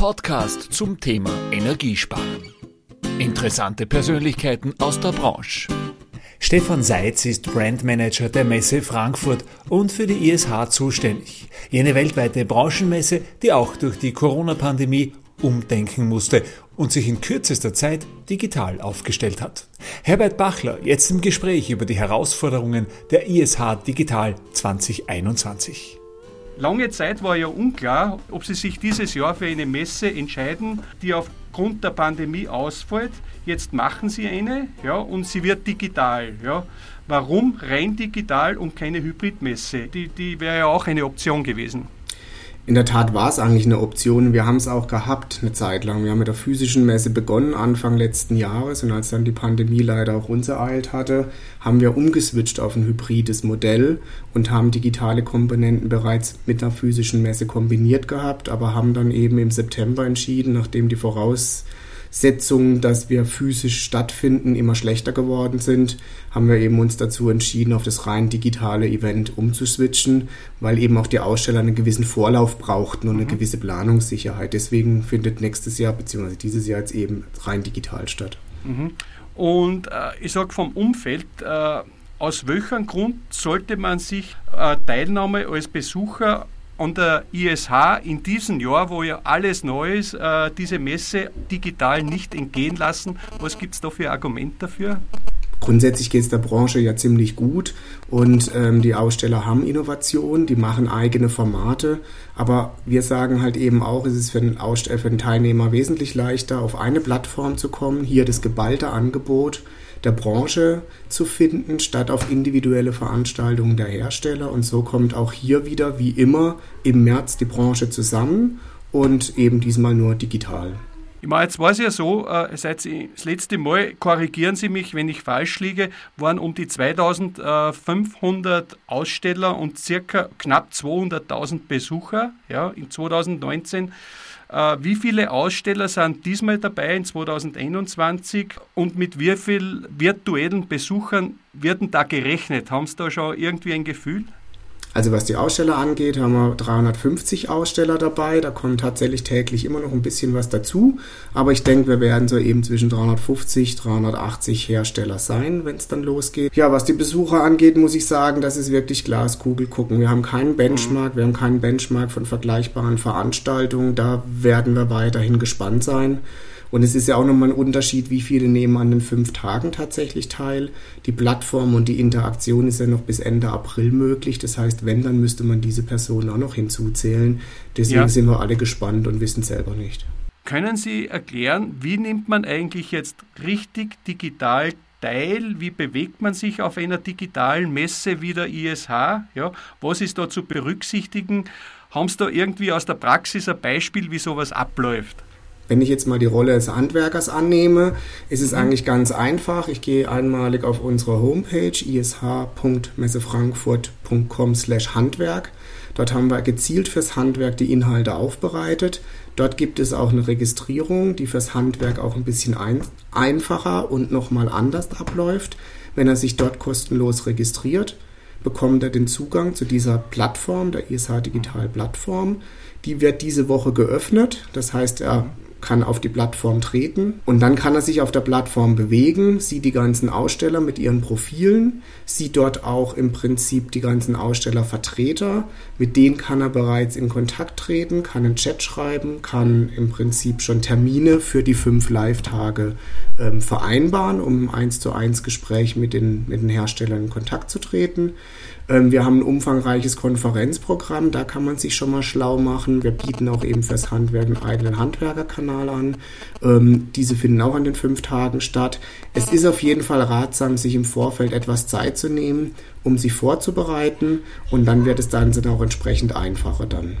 Podcast zum Thema Energiesparen. Interessante Persönlichkeiten aus der Branche. Stefan Seitz ist Brandmanager der Messe Frankfurt und für die ISH zuständig. Jene weltweite Branchenmesse, die auch durch die Corona-Pandemie umdenken musste und sich in kürzester Zeit digital aufgestellt hat. Herbert Bachler jetzt im Gespräch über die Herausforderungen der ISH Digital 2021. Lange Zeit war ja unklar, ob Sie sich dieses Jahr für eine Messe entscheiden, die aufgrund der Pandemie ausfällt. Jetzt machen Sie eine ja, und sie wird digital. Ja. Warum rein digital und keine Hybridmesse? Die, die wäre ja auch eine Option gewesen. In der Tat war es eigentlich eine Option. Wir haben es auch gehabt eine Zeit lang. Wir haben mit der physischen Messe begonnen Anfang letzten Jahres und als dann die Pandemie leider auch uns ereilt hatte, haben wir umgeswitcht auf ein hybrides Modell und haben digitale Komponenten bereits mit einer physischen Messe kombiniert gehabt, aber haben dann eben im September entschieden, nachdem die Voraus Setzungen, dass wir physisch stattfinden, immer schlechter geworden sind, haben wir eben uns dazu entschieden, auf das rein digitale Event umzuswitchen, weil eben auch die Aussteller einen gewissen Vorlauf brauchten und eine mhm. gewisse Planungssicherheit. Deswegen findet nächstes Jahr bzw. dieses Jahr jetzt eben rein digital statt. Mhm. Und äh, ich sage vom Umfeld, äh, aus welchem Grund sollte man sich äh, Teilnahme als Besucher an der ISH in diesem Jahr, wo ja alles neu ist, äh, diese Messe digital nicht entgehen lassen. Was gibt es da für Argumente dafür? Grundsätzlich geht es der Branche ja ziemlich gut und ähm, die Aussteller haben Innovation, die machen eigene Formate, aber wir sagen halt eben auch, es ist für den, Aussteller, für den Teilnehmer wesentlich leichter, auf eine Plattform zu kommen, hier das geballte Angebot der Branche zu finden, statt auf individuelle Veranstaltungen der Hersteller. Und so kommt auch hier wieder, wie immer, im März die Branche zusammen und eben diesmal nur digital. Ich meine, jetzt war es ja so, äh, seit Sie das letzte Mal, korrigieren Sie mich, wenn ich falsch liege, waren um die 2500 Aussteller und circa knapp 200.000 Besucher ja, in 2019. Äh, wie viele Aussteller sind diesmal dabei in 2021 und mit wie vielen virtuellen Besuchern wird da gerechnet? Haben Sie da schon irgendwie ein Gefühl? Also was die Aussteller angeht, haben wir 350 Aussteller dabei. Da kommt tatsächlich täglich immer noch ein bisschen was dazu. Aber ich denke, wir werden so eben zwischen 350, 380 Hersteller sein, wenn es dann losgeht. Ja, was die Besucher angeht, muss ich sagen, das ist wirklich Glaskugel gucken. Wir haben keinen Benchmark, wir haben keinen Benchmark von vergleichbaren Veranstaltungen. Da werden wir weiterhin gespannt sein. Und es ist ja auch nochmal ein Unterschied, wie viele nehmen an den fünf Tagen tatsächlich teil. Die Plattform und die Interaktion ist ja noch bis Ende April möglich. Das heißt, wenn, dann müsste man diese Personen auch noch hinzuzählen. Deswegen ja. sind wir alle gespannt und wissen selber nicht. Können Sie erklären, wie nimmt man eigentlich jetzt richtig digital teil? Wie bewegt man sich auf einer digitalen Messe wie der ISH? Ja, was ist da zu berücksichtigen? Haben Sie da irgendwie aus der Praxis ein Beispiel, wie sowas abläuft? Wenn ich jetzt mal die Rolle des Handwerkers annehme, ist es mhm. eigentlich ganz einfach. Ich gehe einmalig auf unsere Homepage ish.messefrankfurt.com/handwerk. Dort haben wir gezielt fürs Handwerk die Inhalte aufbereitet. Dort gibt es auch eine Registrierung, die fürs Handwerk auch ein bisschen ein einfacher und nochmal anders abläuft. Wenn er sich dort kostenlos registriert, bekommt er den Zugang zu dieser Plattform, der ISH Digital Plattform. Die wird diese Woche geöffnet. Das heißt, er kann auf die Plattform treten und dann kann er sich auf der Plattform bewegen, sieht die ganzen Aussteller mit ihren Profilen, sieht dort auch im Prinzip die ganzen Ausstellervertreter, mit denen kann er bereits in Kontakt treten, kann einen Chat schreiben, kann im Prinzip schon Termine für die fünf Live-Tage ähm, vereinbaren, um eins zu eins Gespräch mit den, mit den Herstellern in Kontakt zu treten. Ähm, wir haben ein umfangreiches Konferenzprogramm, da kann man sich schon mal schlau machen. Wir bieten auch eben fürs Handwerk einen eigenen Handwerkerkanal an. Ähm, diese finden auch an den fünf Tagen statt. Es ist auf jeden Fall ratsam, sich im Vorfeld etwas Zeit zu nehmen, um sich vorzubereiten und dann wird es dann auch entsprechend einfacher dann.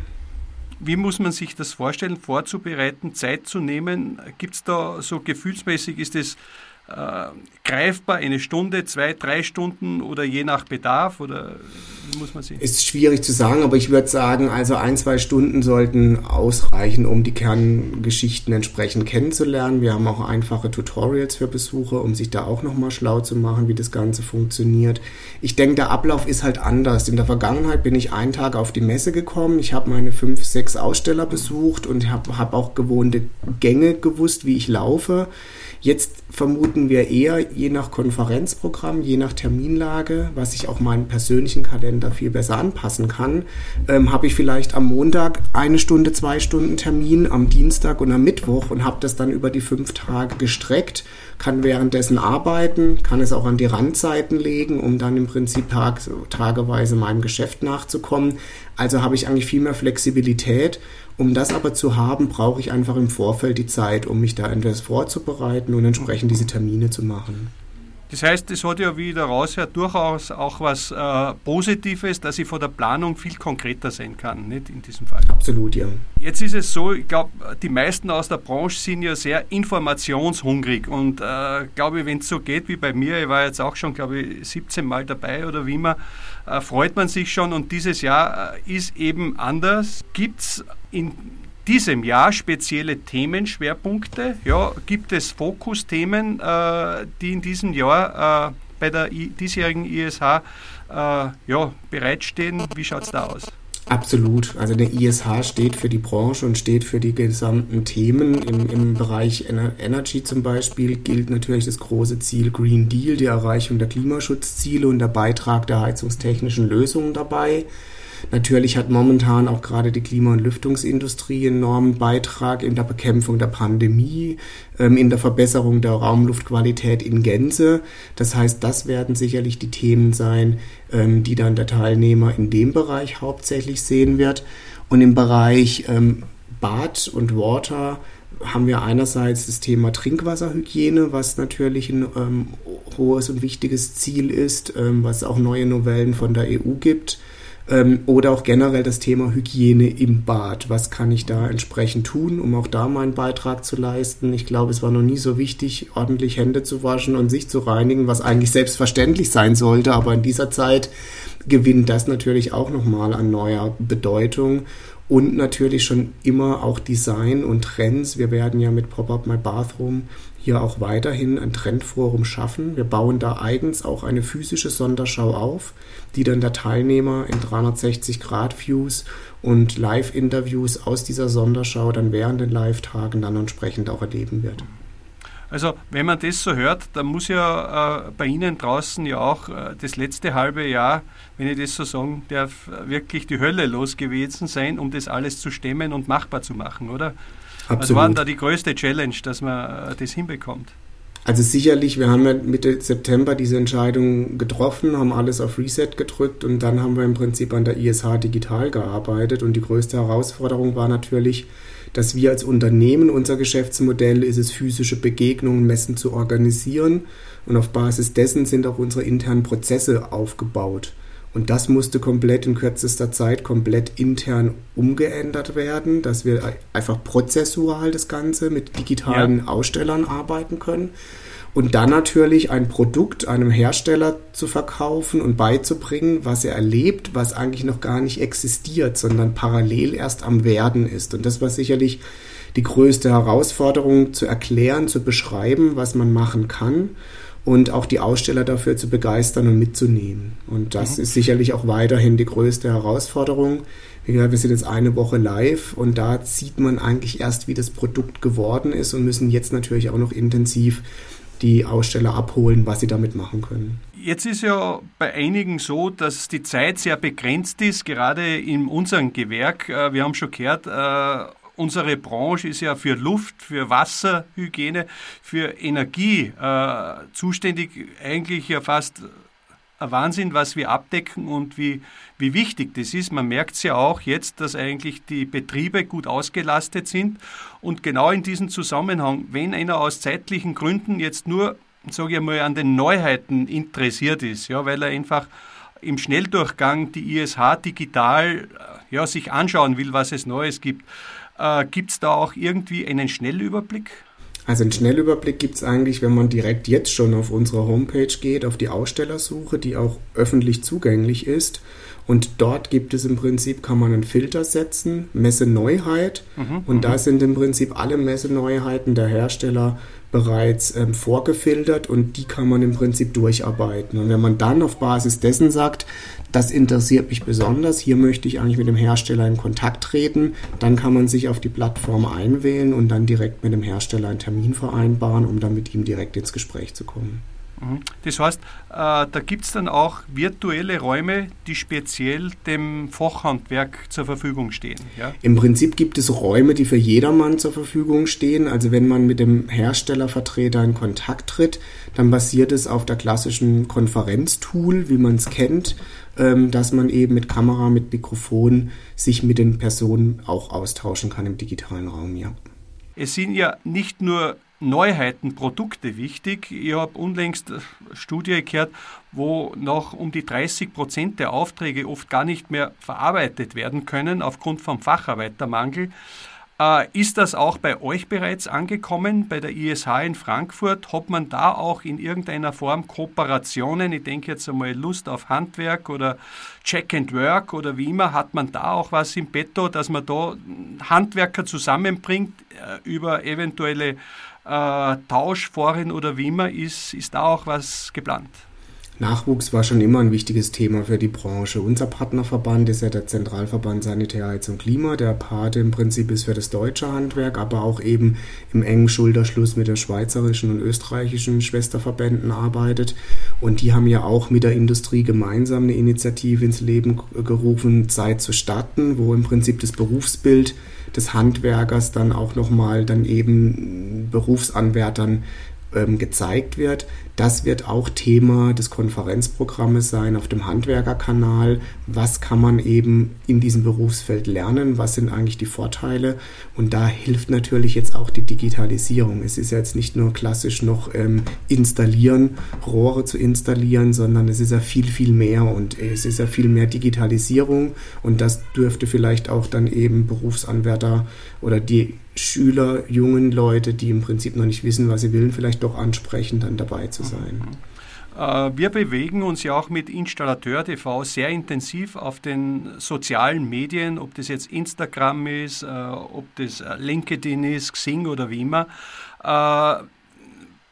Wie muss man sich das vorstellen, vorzubereiten, Zeit zu nehmen? Gibt es da so gefühlsmäßig, ist es äh, greifbar, eine Stunde, zwei, drei Stunden oder je nach Bedarf oder muss man sehen? Ist schwierig zu sagen, aber ich würde sagen, also ein, zwei Stunden sollten ausreichen, um die Kerngeschichten entsprechend kennenzulernen. Wir haben auch einfache Tutorials für Besucher, um sich da auch nochmal schlau zu machen, wie das Ganze funktioniert. Ich denke, der Ablauf ist halt anders. In der Vergangenheit bin ich einen Tag auf die Messe gekommen, ich habe meine fünf, sechs Aussteller besucht und habe hab auch gewohnte Gänge gewusst, wie ich laufe. Jetzt vermuten wir eher, je nach Konferenzprogramm, je nach Terminlage, was ich auch meinen persönlichen Kalender viel besser anpassen kann, ähm, habe ich vielleicht am Montag eine Stunde, zwei Stunden Termin, am Dienstag und am Mittwoch und habe das dann über die fünf Tage gestreckt, kann währenddessen arbeiten, kann es auch an die Randzeiten legen, um dann im Prinzip tag, tageweise meinem Geschäft nachzukommen. Also habe ich eigentlich viel mehr Flexibilität um das aber zu haben, brauche ich einfach im Vorfeld die Zeit, um mich da etwas vorzubereiten und entsprechend diese Termine zu machen. Das heißt, es hat ja, wie der raushört, durchaus auch was äh, Positives, dass ich vor der Planung viel konkreter sein kann, nicht in diesem Fall. Absolut, ja. Jetzt ist es so, ich glaube, die meisten aus der Branche sind ja sehr informationshungrig und äh, glaube, wenn es so geht wie bei mir, ich war jetzt auch schon, glaube ich, 17 Mal dabei oder wie immer, äh, freut man sich schon und dieses Jahr äh, ist eben anders. Gibt es in diesem Jahr spezielle Themenschwerpunkte? Ja, gibt es Fokusthemen, äh, die in diesem Jahr äh, bei der I diesjährigen ISH äh, ja, bereitstehen? Wie schaut es da aus? Absolut. Also der ISH steht für die Branche und steht für die gesamten Themen. Im, im Bereich Energy zum Beispiel gilt natürlich das große Ziel Green Deal, die Erreichung der Klimaschutzziele und der Beitrag der heizungstechnischen Lösungen dabei. Natürlich hat momentan auch gerade die Klima- und Lüftungsindustrie enormen Beitrag in der Bekämpfung der Pandemie, ähm, in der Verbesserung der Raumluftqualität in Gänze. Das heißt, das werden sicherlich die Themen sein, ähm, die dann der Teilnehmer in dem Bereich hauptsächlich sehen wird. Und im Bereich ähm, Bad und Water haben wir einerseits das Thema Trinkwasserhygiene, was natürlich ein ähm, hohes und wichtiges Ziel ist, ähm, was auch neue Novellen von der EU gibt. Ähm, oder auch generell das Thema Hygiene im Bad. Was kann ich da entsprechend tun, um auch da meinen Beitrag zu leisten? Ich glaube, es war noch nie so wichtig, ordentlich Hände zu waschen und sich zu reinigen, was eigentlich selbstverständlich sein sollte. Aber in dieser Zeit gewinnt das natürlich auch nochmal an neuer Bedeutung und natürlich schon immer auch Design und Trends. Wir werden ja mit Pop-Up My Bathroom hier auch weiterhin ein Trendforum schaffen. Wir bauen da eigens auch eine physische Sonderschau auf, die dann der Teilnehmer in 360-Grad-Views und Live-Interviews aus dieser Sonderschau dann während den Live-Tagen dann entsprechend auch erleben wird. Also wenn man das so hört, dann muss ja äh, bei Ihnen draußen ja auch äh, das letzte halbe Jahr, wenn ich das so sagen darf, wirklich die Hölle los gewesen sein, um das alles zu stemmen und machbar zu machen, oder? Absolut. Was war denn da die größte Challenge, dass man äh, das hinbekommt? Also sicherlich, wir haben ja Mitte September diese Entscheidung getroffen, haben alles auf Reset gedrückt und dann haben wir im Prinzip an der ISH digital gearbeitet und die größte Herausforderung war natürlich, dass wir als Unternehmen, unser Geschäftsmodell ist es, physische Begegnungen, Messen zu organisieren und auf Basis dessen sind auch unsere internen Prozesse aufgebaut. Und das musste komplett in kürzester Zeit komplett intern umgeändert werden, dass wir einfach prozessual das Ganze mit digitalen ja. Ausstellern arbeiten können. Und dann natürlich ein Produkt einem Hersteller zu verkaufen und beizubringen, was er erlebt, was eigentlich noch gar nicht existiert, sondern parallel erst am Werden ist. Und das war sicherlich die größte Herausforderung, zu erklären, zu beschreiben, was man machen kann und auch die Aussteller dafür zu begeistern und mitzunehmen. Und das mhm. ist sicherlich auch weiterhin die größte Herausforderung. Wie gesagt, wir sind jetzt eine Woche live und da sieht man eigentlich erst, wie das Produkt geworden ist und müssen jetzt natürlich auch noch intensiv die Aussteller abholen, was sie damit machen können. Jetzt ist ja bei einigen so, dass die Zeit sehr begrenzt ist, gerade in unserem Gewerk. Äh, wir haben schon gehört, äh, unsere Branche ist ja für Luft, für Wasserhygiene, für Energie äh, zuständig. Eigentlich ja fast Wahnsinn, was wir abdecken und wie, wie wichtig das ist. Man merkt es ja auch jetzt, dass eigentlich die Betriebe gut ausgelastet sind. Und genau in diesem Zusammenhang, wenn einer aus zeitlichen Gründen jetzt nur, sage ich mal, an den Neuheiten interessiert ist, ja, weil er einfach im Schnelldurchgang die ISH digital äh, ja, sich anschauen will, was es Neues gibt, äh, Gibt es da auch irgendwie einen Schnellüberblick? Also einen Schnellüberblick gibt es eigentlich, wenn man direkt jetzt schon auf unsere Homepage geht, auf die Ausstellersuche, die auch öffentlich zugänglich ist. Und dort gibt es im Prinzip, kann man einen Filter setzen, Messe Neuheit. Mhm, und da mhm. sind im Prinzip alle Messeneuheiten der Hersteller bereits ähm, vorgefiltert und die kann man im Prinzip durcharbeiten. Und wenn man dann auf Basis dessen sagt, das interessiert mich besonders, hier möchte ich eigentlich mit dem Hersteller in Kontakt treten, dann kann man sich auf die Plattform einwählen und dann direkt mit dem Hersteller einen Termin vereinbaren, um dann mit ihm direkt ins Gespräch zu kommen. Mhm. Das heißt, äh, da gibt es dann auch virtuelle Räume, die speziell dem Fachhandwerk zur Verfügung stehen. Ja? Im Prinzip gibt es Räume, die für jedermann zur Verfügung stehen. Also wenn man mit dem Herstellervertreter in Kontakt tritt, dann basiert es auf der klassischen Konferenztool, wie man es kennt, ähm, dass man eben mit Kamera, mit Mikrofon sich mit den Personen auch austauschen kann im digitalen Raum, ja. Es sind ja nicht nur Neuheiten, Produkte wichtig. Ich habe unlängst eine Studie gehört, wo noch um die 30 Prozent der Aufträge oft gar nicht mehr verarbeitet werden können aufgrund vom Facharbeitermangel. Äh, ist das auch bei euch bereits angekommen, bei der ISH in Frankfurt? Hat man da auch in irgendeiner Form Kooperationen? Ich denke jetzt einmal Lust auf Handwerk oder Check and Work oder wie immer. Hat man da auch was im Petto, dass man da Handwerker zusammenbringt äh, über eventuelle äh, Tauschforen oder wie immer? Ist, ist da auch was geplant? Nachwuchs war schon immer ein wichtiges Thema für die Branche. Unser Partnerverband ist ja der Zentralverband Sanitär, Heiz und Klima. Der Pate im Prinzip ist für das deutsche Handwerk, aber auch eben im engen Schulterschluss mit der schweizerischen und österreichischen Schwesterverbänden arbeitet. Und die haben ja auch mit der Industrie gemeinsam eine Initiative ins Leben gerufen, Zeit zu starten, wo im Prinzip das Berufsbild des Handwerkers dann auch nochmal dann eben Berufsanwärtern ähm, gezeigt wird. Das wird auch Thema des Konferenzprogrammes sein auf dem Handwerkerkanal. Was kann man eben in diesem Berufsfeld lernen? Was sind eigentlich die Vorteile? Und da hilft natürlich jetzt auch die Digitalisierung. Es ist ja jetzt nicht nur klassisch noch ähm, installieren, Rohre zu installieren, sondern es ist ja viel, viel mehr und es ist ja viel mehr Digitalisierung und das dürfte vielleicht auch dann eben Berufsanwärter oder die Schüler, jungen Leute, die im Prinzip noch nicht wissen, was sie wollen, vielleicht doch ansprechen, dann dabei zu sein. Äh, wir bewegen uns ja auch mit Installateur TV sehr intensiv auf den sozialen Medien, ob das jetzt Instagram ist, äh, ob das äh, LinkedIn ist, Xing oder wie immer.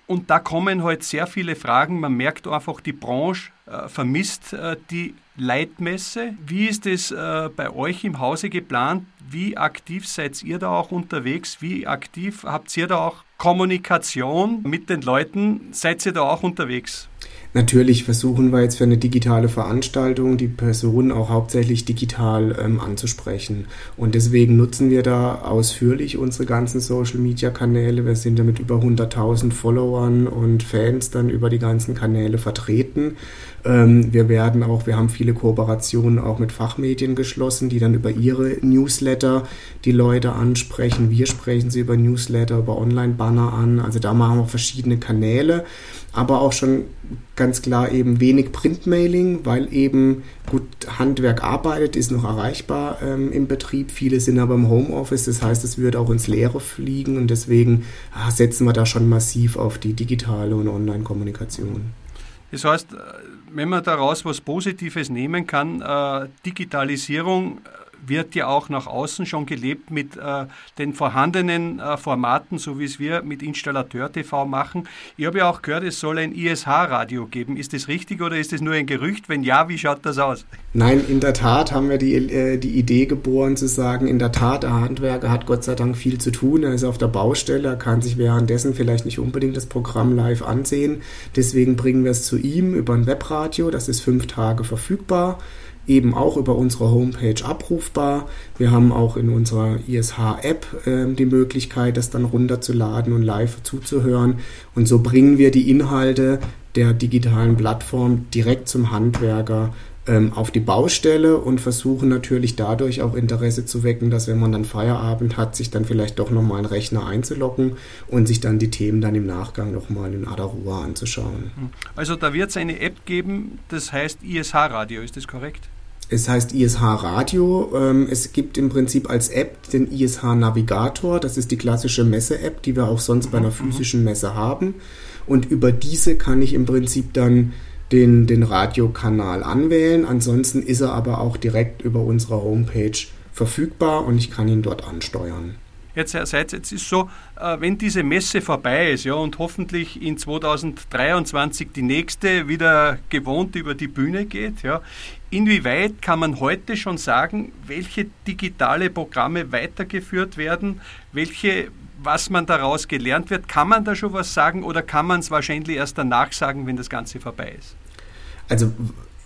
Und da kommen halt sehr viele Fragen. Man merkt einfach, die Branche vermisst die Leitmesse. Wie ist es bei euch im Hause geplant? Wie aktiv seid ihr da auch unterwegs? Wie aktiv habt ihr da auch Kommunikation mit den Leuten? Seid ihr da auch unterwegs? Natürlich versuchen wir jetzt für eine digitale Veranstaltung die Personen auch hauptsächlich digital ähm, anzusprechen. Und deswegen nutzen wir da ausführlich unsere ganzen Social-Media-Kanäle. Wir sind ja mit über 100.000 Followern und Fans dann über die ganzen Kanäle vertreten. Ähm, wir werden auch, wir haben viele Kooperationen auch mit Fachmedien geschlossen, die dann über ihre Newsletter die Leute ansprechen. Wir sprechen sie über Newsletter, über Online-Banner an. Also da machen wir verschiedene Kanäle aber auch schon ganz klar eben wenig Printmailing, weil eben gut Handwerk arbeitet, ist noch erreichbar ähm, im Betrieb. Viele sind aber im Homeoffice, das heißt, es wird auch ins Leere fliegen und deswegen ah, setzen wir da schon massiv auf die digitale und Online-Kommunikation. Das heißt, wenn man daraus was Positives nehmen kann, äh, Digitalisierung wird ja auch nach außen schon gelebt mit äh, den vorhandenen äh, Formaten, so wie es wir mit Installateur TV machen. Ich habe ja auch gehört, es soll ein ISH-Radio geben. Ist das richtig oder ist das nur ein Gerücht? Wenn ja, wie schaut das aus? Nein, in der Tat haben wir die, äh, die Idee geboren zu sagen, in der Tat, der Handwerker hat Gott sei Dank viel zu tun. Er ist auf der Baustelle, er kann sich währenddessen vielleicht nicht unbedingt das Programm live ansehen. Deswegen bringen wir es zu ihm über ein Webradio. Das ist fünf Tage verfügbar eben auch über unsere Homepage abrufbar. Wir haben auch in unserer ISH-App äh, die Möglichkeit, das dann runterzuladen und live zuzuhören. Und so bringen wir die Inhalte der digitalen Plattform direkt zum Handwerker ähm, auf die Baustelle und versuchen natürlich dadurch auch Interesse zu wecken, dass wenn man dann Feierabend hat, sich dann vielleicht doch nochmal einen Rechner einzuloggen und sich dann die Themen dann im Nachgang nochmal in Adarua anzuschauen. Also da wird es eine App geben, das heißt ISH Radio, ist das korrekt? Es heißt ISH Radio. Ähm, es gibt im Prinzip als App den ISH Navigator. Das ist die klassische Messe-App, die wir auch sonst bei einer mhm. physischen Messe haben. Und über diese kann ich im Prinzip dann den, den Radiokanal anwählen. Ansonsten ist er aber auch direkt über unsere Homepage verfügbar und ich kann ihn dort ansteuern. Jetzt, Seitz, jetzt ist so, äh, wenn diese Messe vorbei ist ja, und hoffentlich in 2023 die nächste wieder gewohnt über die Bühne geht, ja, inwieweit kann man heute schon sagen, welche digitale Programme weitergeführt werden, welche was man daraus gelernt wird. Kann man da schon was sagen oder kann man es wahrscheinlich erst danach sagen, wenn das Ganze vorbei ist? Also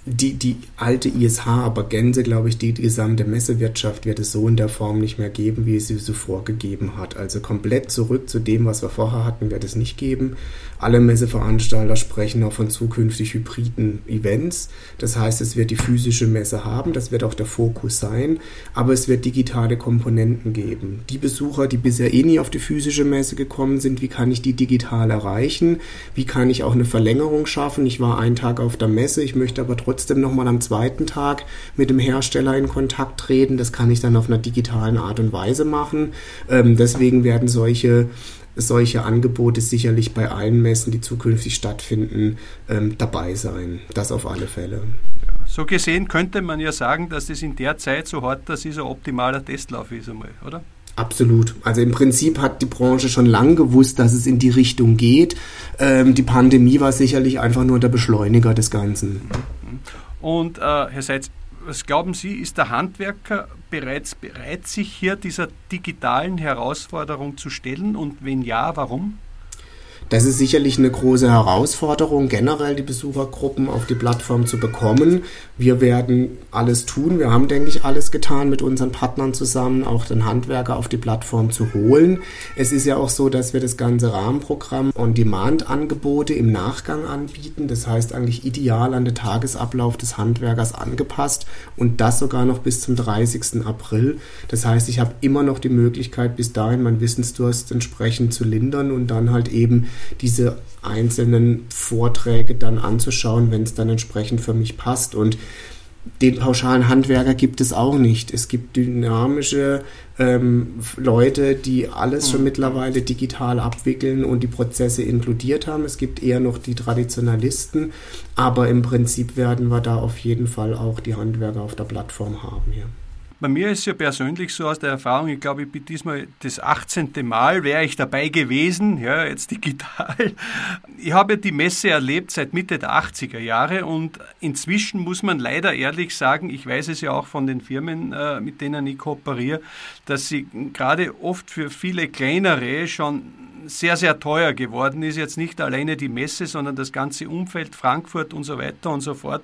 die, die alte ISH, aber Gänse, glaube ich, die, die gesamte Messewirtschaft wird es so in der Form nicht mehr geben, wie es sie zuvor gegeben hat. Also komplett zurück zu dem, was wir vorher hatten, wird es nicht geben. Alle Messeveranstalter sprechen auch von zukünftig hybriden Events. Das heißt, es wird die physische Messe haben, das wird auch der Fokus sein, aber es wird digitale Komponenten geben. Die Besucher, die bisher eh nie auf die physische Messe gekommen sind, wie kann ich die digital erreichen? Wie kann ich auch eine Verlängerung schaffen? Ich war einen Tag auf der Messe, ich möchte aber trotzdem nochmal am zweiten Tag mit dem Hersteller in Kontakt treten. Das kann ich dann auf einer digitalen Art und Weise machen. Ähm, deswegen werden solche solche Angebote sicherlich bei allen Messen, die zukünftig stattfinden, ähm, dabei sein. Das auf alle Fälle. Ja, so gesehen könnte man ja sagen, dass das in der Zeit so hart, dass es ein optimaler Testlauf ist einmal, oder? Absolut. Also im Prinzip hat die Branche schon lange gewusst, dass es in die Richtung geht. Ähm, die Pandemie war sicherlich einfach nur der Beschleuniger des Ganzen. Und äh, Herr Seitz, was glauben Sie, ist der Handwerker bereits bereit, sich hier dieser digitalen Herausforderung zu stellen? Und wenn ja, warum? Das ist sicherlich eine große Herausforderung, generell die Besuchergruppen auf die Plattform zu bekommen. Wir werden alles tun. Wir haben, denke ich, alles getan mit unseren Partnern zusammen, auch den Handwerker auf die Plattform zu holen. Es ist ja auch so, dass wir das ganze Rahmenprogramm On-Demand-Angebote im Nachgang anbieten. Das heißt eigentlich ideal an den Tagesablauf des Handwerkers angepasst und das sogar noch bis zum 30. April. Das heißt, ich habe immer noch die Möglichkeit, bis dahin mein Wissensdurst entsprechend zu lindern und dann halt eben diese einzelnen Vorträge dann anzuschauen, wenn es dann entsprechend für mich passt. Und den pauschalen Handwerker gibt es auch nicht. Es gibt dynamische ähm, Leute, die alles schon mhm. mittlerweile digital abwickeln und die Prozesse inkludiert haben. Es gibt eher noch die Traditionalisten, aber im Prinzip werden wir da auf jeden Fall auch die Handwerker auf der Plattform haben. Ja. Bei mir ist es ja persönlich so aus der Erfahrung, ich glaube, ich bin diesmal das 18. Mal, wäre ich dabei gewesen, ja, jetzt digital. Ich habe die Messe erlebt seit Mitte der 80er Jahre und inzwischen muss man leider ehrlich sagen, ich weiß es ja auch von den Firmen, äh, mit denen ich kooperiere, dass sie gerade oft für viele kleinere schon sehr, sehr teuer geworden ist. Jetzt nicht alleine die Messe, sondern das ganze Umfeld, Frankfurt und so weiter und so fort.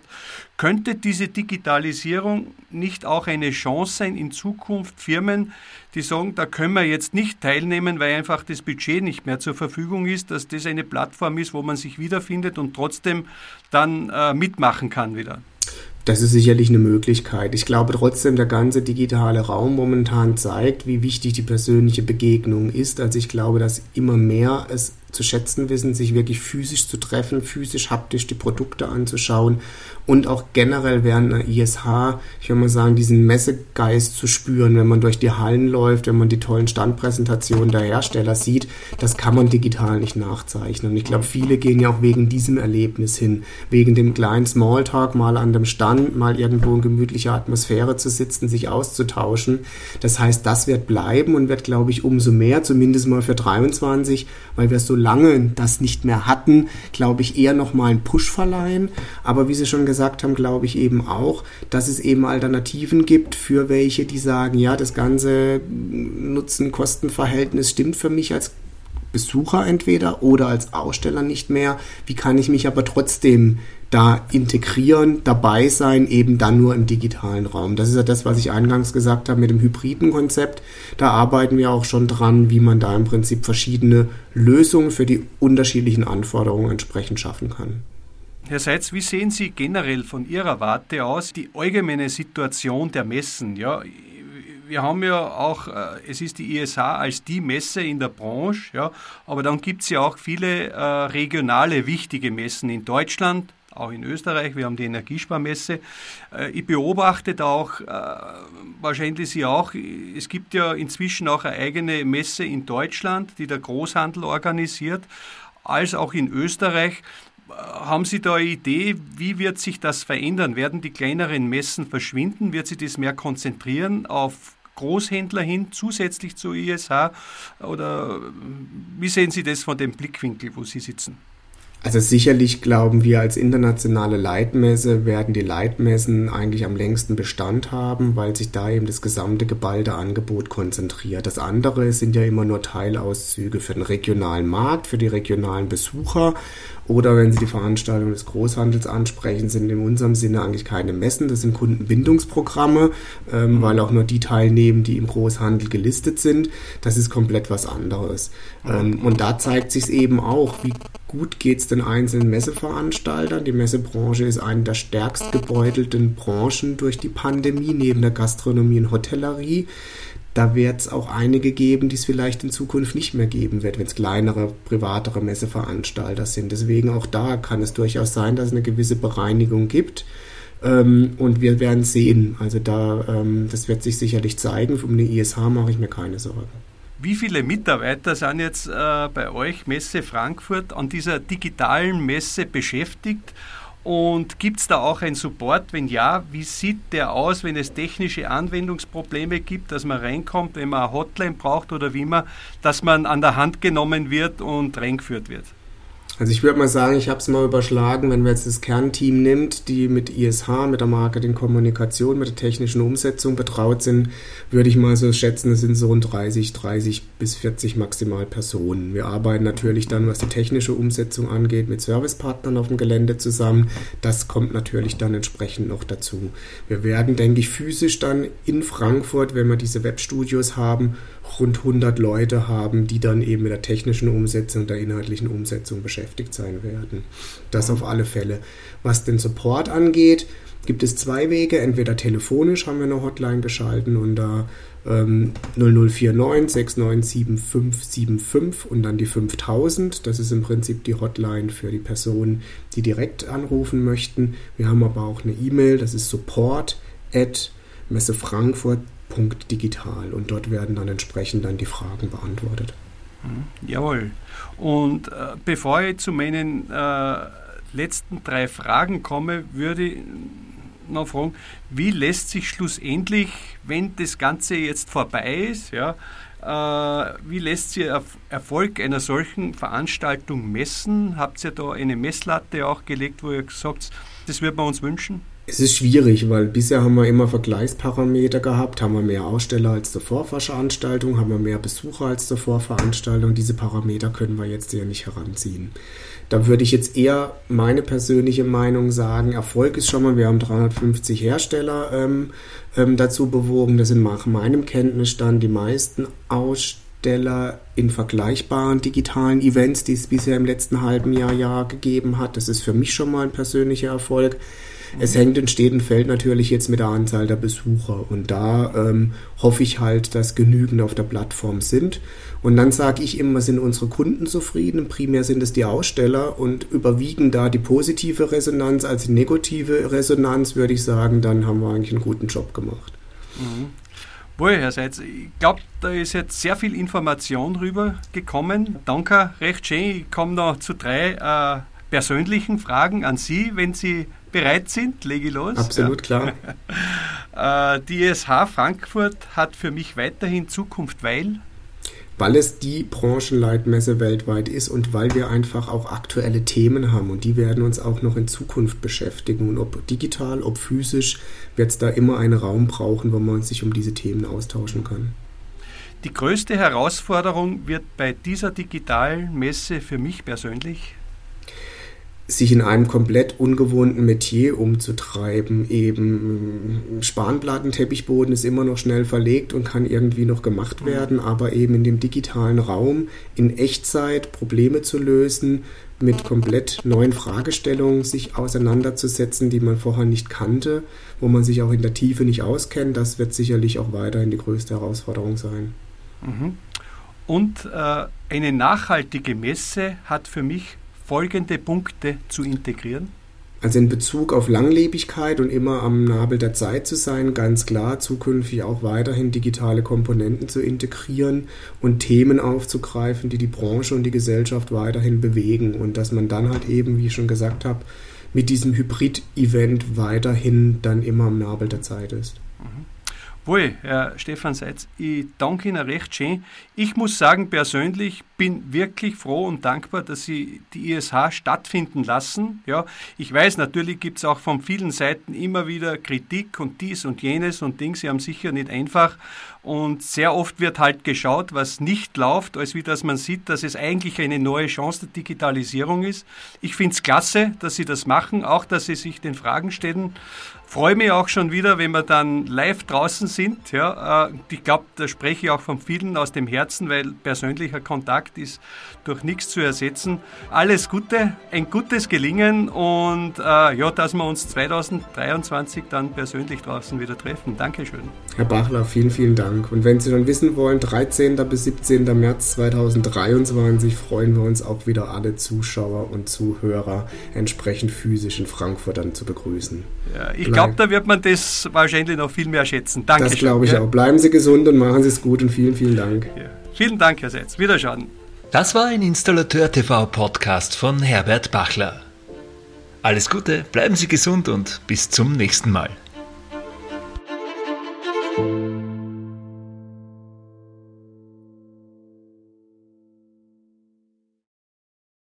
Könnte diese Digitalisierung nicht auch eine Chance sein, in Zukunft Firmen, die sagen, da können wir jetzt nicht teilnehmen, weil einfach das Budget nicht mehr zur Verfügung ist, dass das eine Plattform ist, wo man sich wiederfindet und trotzdem dann äh, mitmachen kann wieder? Das ist sicherlich eine Möglichkeit. Ich glaube trotzdem, der ganze digitale Raum momentan zeigt, wie wichtig die persönliche Begegnung ist. Also ich glaube, dass immer mehr es zu schätzen wissen, sich wirklich physisch zu treffen, physisch haptisch die Produkte anzuschauen und auch generell während einer ISH, ich würde mal sagen, diesen Messegeist zu spüren, wenn man durch die Hallen läuft, wenn man die tollen Standpräsentationen der Hersteller sieht, das kann man digital nicht nachzeichnen. Und ich glaube, viele gehen ja auch wegen diesem Erlebnis hin, wegen dem kleinen Smalltalk, mal an dem Stand, mal irgendwo in gemütlicher Atmosphäre zu sitzen, sich auszutauschen. Das heißt, das wird bleiben und wird, glaube ich, umso mehr, zumindest mal für 23, weil wir so lange das nicht mehr hatten, glaube ich, eher nochmal einen Push verleihen. Aber wie Sie schon gesagt haben, glaube ich eben auch, dass es eben Alternativen gibt für welche, die sagen, ja, das ganze Nutzen-Kosten-Verhältnis stimmt für mich als Besucher entweder oder als Aussteller nicht mehr. Wie kann ich mich aber trotzdem da integrieren, dabei sein, eben dann nur im digitalen Raum. Das ist ja das, was ich eingangs gesagt habe mit dem hybriden Konzept. Da arbeiten wir auch schon dran, wie man da im Prinzip verschiedene Lösungen für die unterschiedlichen Anforderungen entsprechend schaffen kann. Herr Seitz, wie sehen Sie generell von Ihrer Warte aus die allgemeine Situation der Messen? Ja, wir haben ja auch, äh, es ist die ISH als die Messe in der Branche, ja, aber dann gibt es ja auch viele äh, regionale wichtige Messen in Deutschland, auch in Österreich. Wir haben die Energiesparmesse. Äh, ich beobachte da auch, äh, wahrscheinlich Sie auch, es gibt ja inzwischen auch eine eigene Messe in Deutschland, die der Großhandel organisiert, als auch in Österreich. Haben Sie da eine Idee, wie wird sich das verändern? Werden die kleineren Messen verschwinden? Wird sich das mehr konzentrieren auf Großhändler hin, zusätzlich zu ISH? Oder wie sehen Sie das von dem Blickwinkel, wo Sie sitzen? Also sicherlich glauben wir als internationale Leitmesse werden die Leitmessen eigentlich am längsten Bestand haben, weil sich da eben das gesamte geballte Angebot konzentriert. Das andere sind ja immer nur Teilauszüge für den regionalen Markt, für die regionalen Besucher oder wenn Sie die Veranstaltung des Großhandels ansprechen, sind in unserem Sinne eigentlich keine Messen, das sind Kundenbindungsprogramme, ähm, mhm. weil auch nur die teilnehmen, die im Großhandel gelistet sind. Das ist komplett was anderes. Ähm, und da zeigt sich eben auch, wie gut geht es den einzelnen Messeveranstaltern. Die Messebranche ist eine der stärkst gebeutelten Branchen durch die Pandemie, neben der Gastronomie und Hotellerie da wird es auch einige geben, die es vielleicht in Zukunft nicht mehr geben wird, wenn es kleinere, privatere Messeveranstalter sind. Deswegen auch da kann es durchaus sein, dass es eine gewisse Bereinigung gibt. Ähm, und wir werden sehen. Also da, ähm, das wird sich sicherlich zeigen. Um eine ISH mache ich mir keine Sorgen. Wie viele Mitarbeiter sind jetzt äh, bei euch Messe Frankfurt an dieser digitalen Messe beschäftigt? Und gibt es da auch einen Support? Wenn ja, wie sieht der aus, wenn es technische Anwendungsprobleme gibt, dass man reinkommt, wenn man eine Hotline braucht oder wie man, dass man an der Hand genommen wird und reingeführt wird? Also ich würde mal sagen, ich habe es mal überschlagen, wenn man jetzt das Kernteam nimmt, die mit ISH, mit der Marketing-Kommunikation, mit der technischen Umsetzung betraut sind, würde ich mal so schätzen, es sind so rund 30, 30 bis 40 maximal Personen. Wir arbeiten natürlich dann, was die technische Umsetzung angeht, mit Servicepartnern auf dem Gelände zusammen. Das kommt natürlich dann entsprechend noch dazu. Wir werden, denke ich, physisch dann in Frankfurt, wenn wir diese Webstudios haben, rund 100 Leute haben, die dann eben mit der technischen Umsetzung, der inhaltlichen Umsetzung beschäftigt sein werden. Das auf alle Fälle. Was den Support angeht, gibt es zwei Wege. Entweder telefonisch haben wir eine Hotline geschalten unter ähm, 0049 697575 und dann die 5000. Das ist im Prinzip die Hotline für die Personen, die direkt anrufen möchten. Wir haben aber auch eine E-Mail, das ist support at Messe Frankfurt digital und dort werden dann entsprechend dann die Fragen beantwortet. Mhm, jawohl. Und äh, bevor ich zu meinen äh, letzten drei Fragen komme, würde ich noch fragen, wie lässt sich schlussendlich, wenn das Ganze jetzt vorbei ist, ja, äh, wie lässt sich Erfolg einer solchen Veranstaltung messen? Habt ihr da eine Messlatte auch gelegt, wo ihr sagt, das würde man uns wünschen? Es ist schwierig, weil bisher haben wir immer Vergleichsparameter gehabt, haben wir mehr Aussteller als zur Vorveranstaltung, haben wir mehr Besucher als zur Vorveranstaltung. Diese Parameter können wir jetzt ja nicht heranziehen. Da würde ich jetzt eher meine persönliche Meinung sagen, Erfolg ist schon mal, wir haben 350 Hersteller ähm, ähm, dazu bewogen. Das sind nach meinem Kenntnisstand die meisten Aussteller in vergleichbaren digitalen Events, die es bisher im letzten halben Jahr, Jahr gegeben hat. Das ist für mich schon mal ein persönlicher Erfolg. Es hängt und steht und fällt natürlich jetzt mit der Anzahl der Besucher. Und da ähm, hoffe ich halt, dass genügend auf der Plattform sind. Und dann sage ich immer, sind unsere Kunden zufrieden? Primär sind es die Aussteller und überwiegen da die positive Resonanz als die negative Resonanz, würde ich sagen, dann haben wir eigentlich einen guten Job gemacht. Mhm. Wohl, Herr Seitz, ich glaube, da ist jetzt sehr viel Information rübergekommen. Danke, recht schön. Ich komme noch zu drei äh, persönlichen Fragen an Sie, wenn Sie bereit sind, lege ich los. Absolut ja. klar. äh, die ISH Frankfurt hat für mich weiterhin Zukunft, weil? Weil es die Branchenleitmesse weltweit ist und weil wir einfach auch aktuelle Themen haben und die werden uns auch noch in Zukunft beschäftigen. Und ob digital, ob physisch, wird es da immer einen Raum brauchen, wo man sich um diese Themen austauschen kann. Die größte Herausforderung wird bei dieser digitalen Messe für mich persönlich sich in einem komplett ungewohnten Metier umzutreiben. Eben Spanplatten-Teppichboden ist immer noch schnell verlegt und kann irgendwie noch gemacht werden, aber eben in dem digitalen Raum in Echtzeit Probleme zu lösen, mit komplett neuen Fragestellungen sich auseinanderzusetzen, die man vorher nicht kannte, wo man sich auch in der Tiefe nicht auskennt, das wird sicherlich auch weiterhin die größte Herausforderung sein. Mhm. Und äh, eine nachhaltige Messe hat für mich folgende Punkte zu integrieren? Also in Bezug auf Langlebigkeit und immer am Nabel der Zeit zu sein, ganz klar, zukünftig auch weiterhin digitale Komponenten zu integrieren und Themen aufzugreifen, die die Branche und die Gesellschaft weiterhin bewegen und dass man dann halt eben, wie ich schon gesagt habe, mit diesem Hybrid-Event weiterhin dann immer am Nabel der Zeit ist. Mhm. Wohl, Herr Stefan Seitz, ich danke Ihnen recht schön. Ich muss sagen, persönlich bin wirklich froh und dankbar, dass Sie die ISH stattfinden lassen. Ja, ich weiß, natürlich gibt es auch von vielen Seiten immer wieder Kritik und dies und jenes und Ding. Sie haben sicher nicht einfach. Und sehr oft wird halt geschaut, was nicht läuft, als wie dass man sieht, dass es eigentlich eine neue Chance der Digitalisierung ist. Ich finde es klasse, dass Sie das machen, auch dass Sie sich den Fragen stellen freue mich auch schon wieder, wenn wir dann live draußen sind. Ja, äh, ich glaube, da spreche ich auch von vielen aus dem Herzen, weil persönlicher Kontakt ist durch nichts zu ersetzen. Alles Gute, ein gutes Gelingen und äh, ja, dass wir uns 2023 dann persönlich draußen wieder treffen. Dankeschön. Herr Bachler, vielen, vielen Dank. Und wenn Sie dann wissen wollen, 13. bis 17. März 2023 freuen wir uns auch wieder alle Zuschauer und Zuhörer entsprechend physisch in Frankfurt dann zu begrüßen. Ja, ich glaube, da wird man das wahrscheinlich noch viel mehr schätzen. Danke. Das glaube ich ja. auch. Bleiben Sie gesund und machen Sie es gut und vielen, vielen Dank. Ja. Vielen Dank, Herr Setz. Wiederschauen. Das war ein Installateur TV Podcast von Herbert Bachler. Alles Gute, bleiben Sie gesund und bis zum nächsten Mal.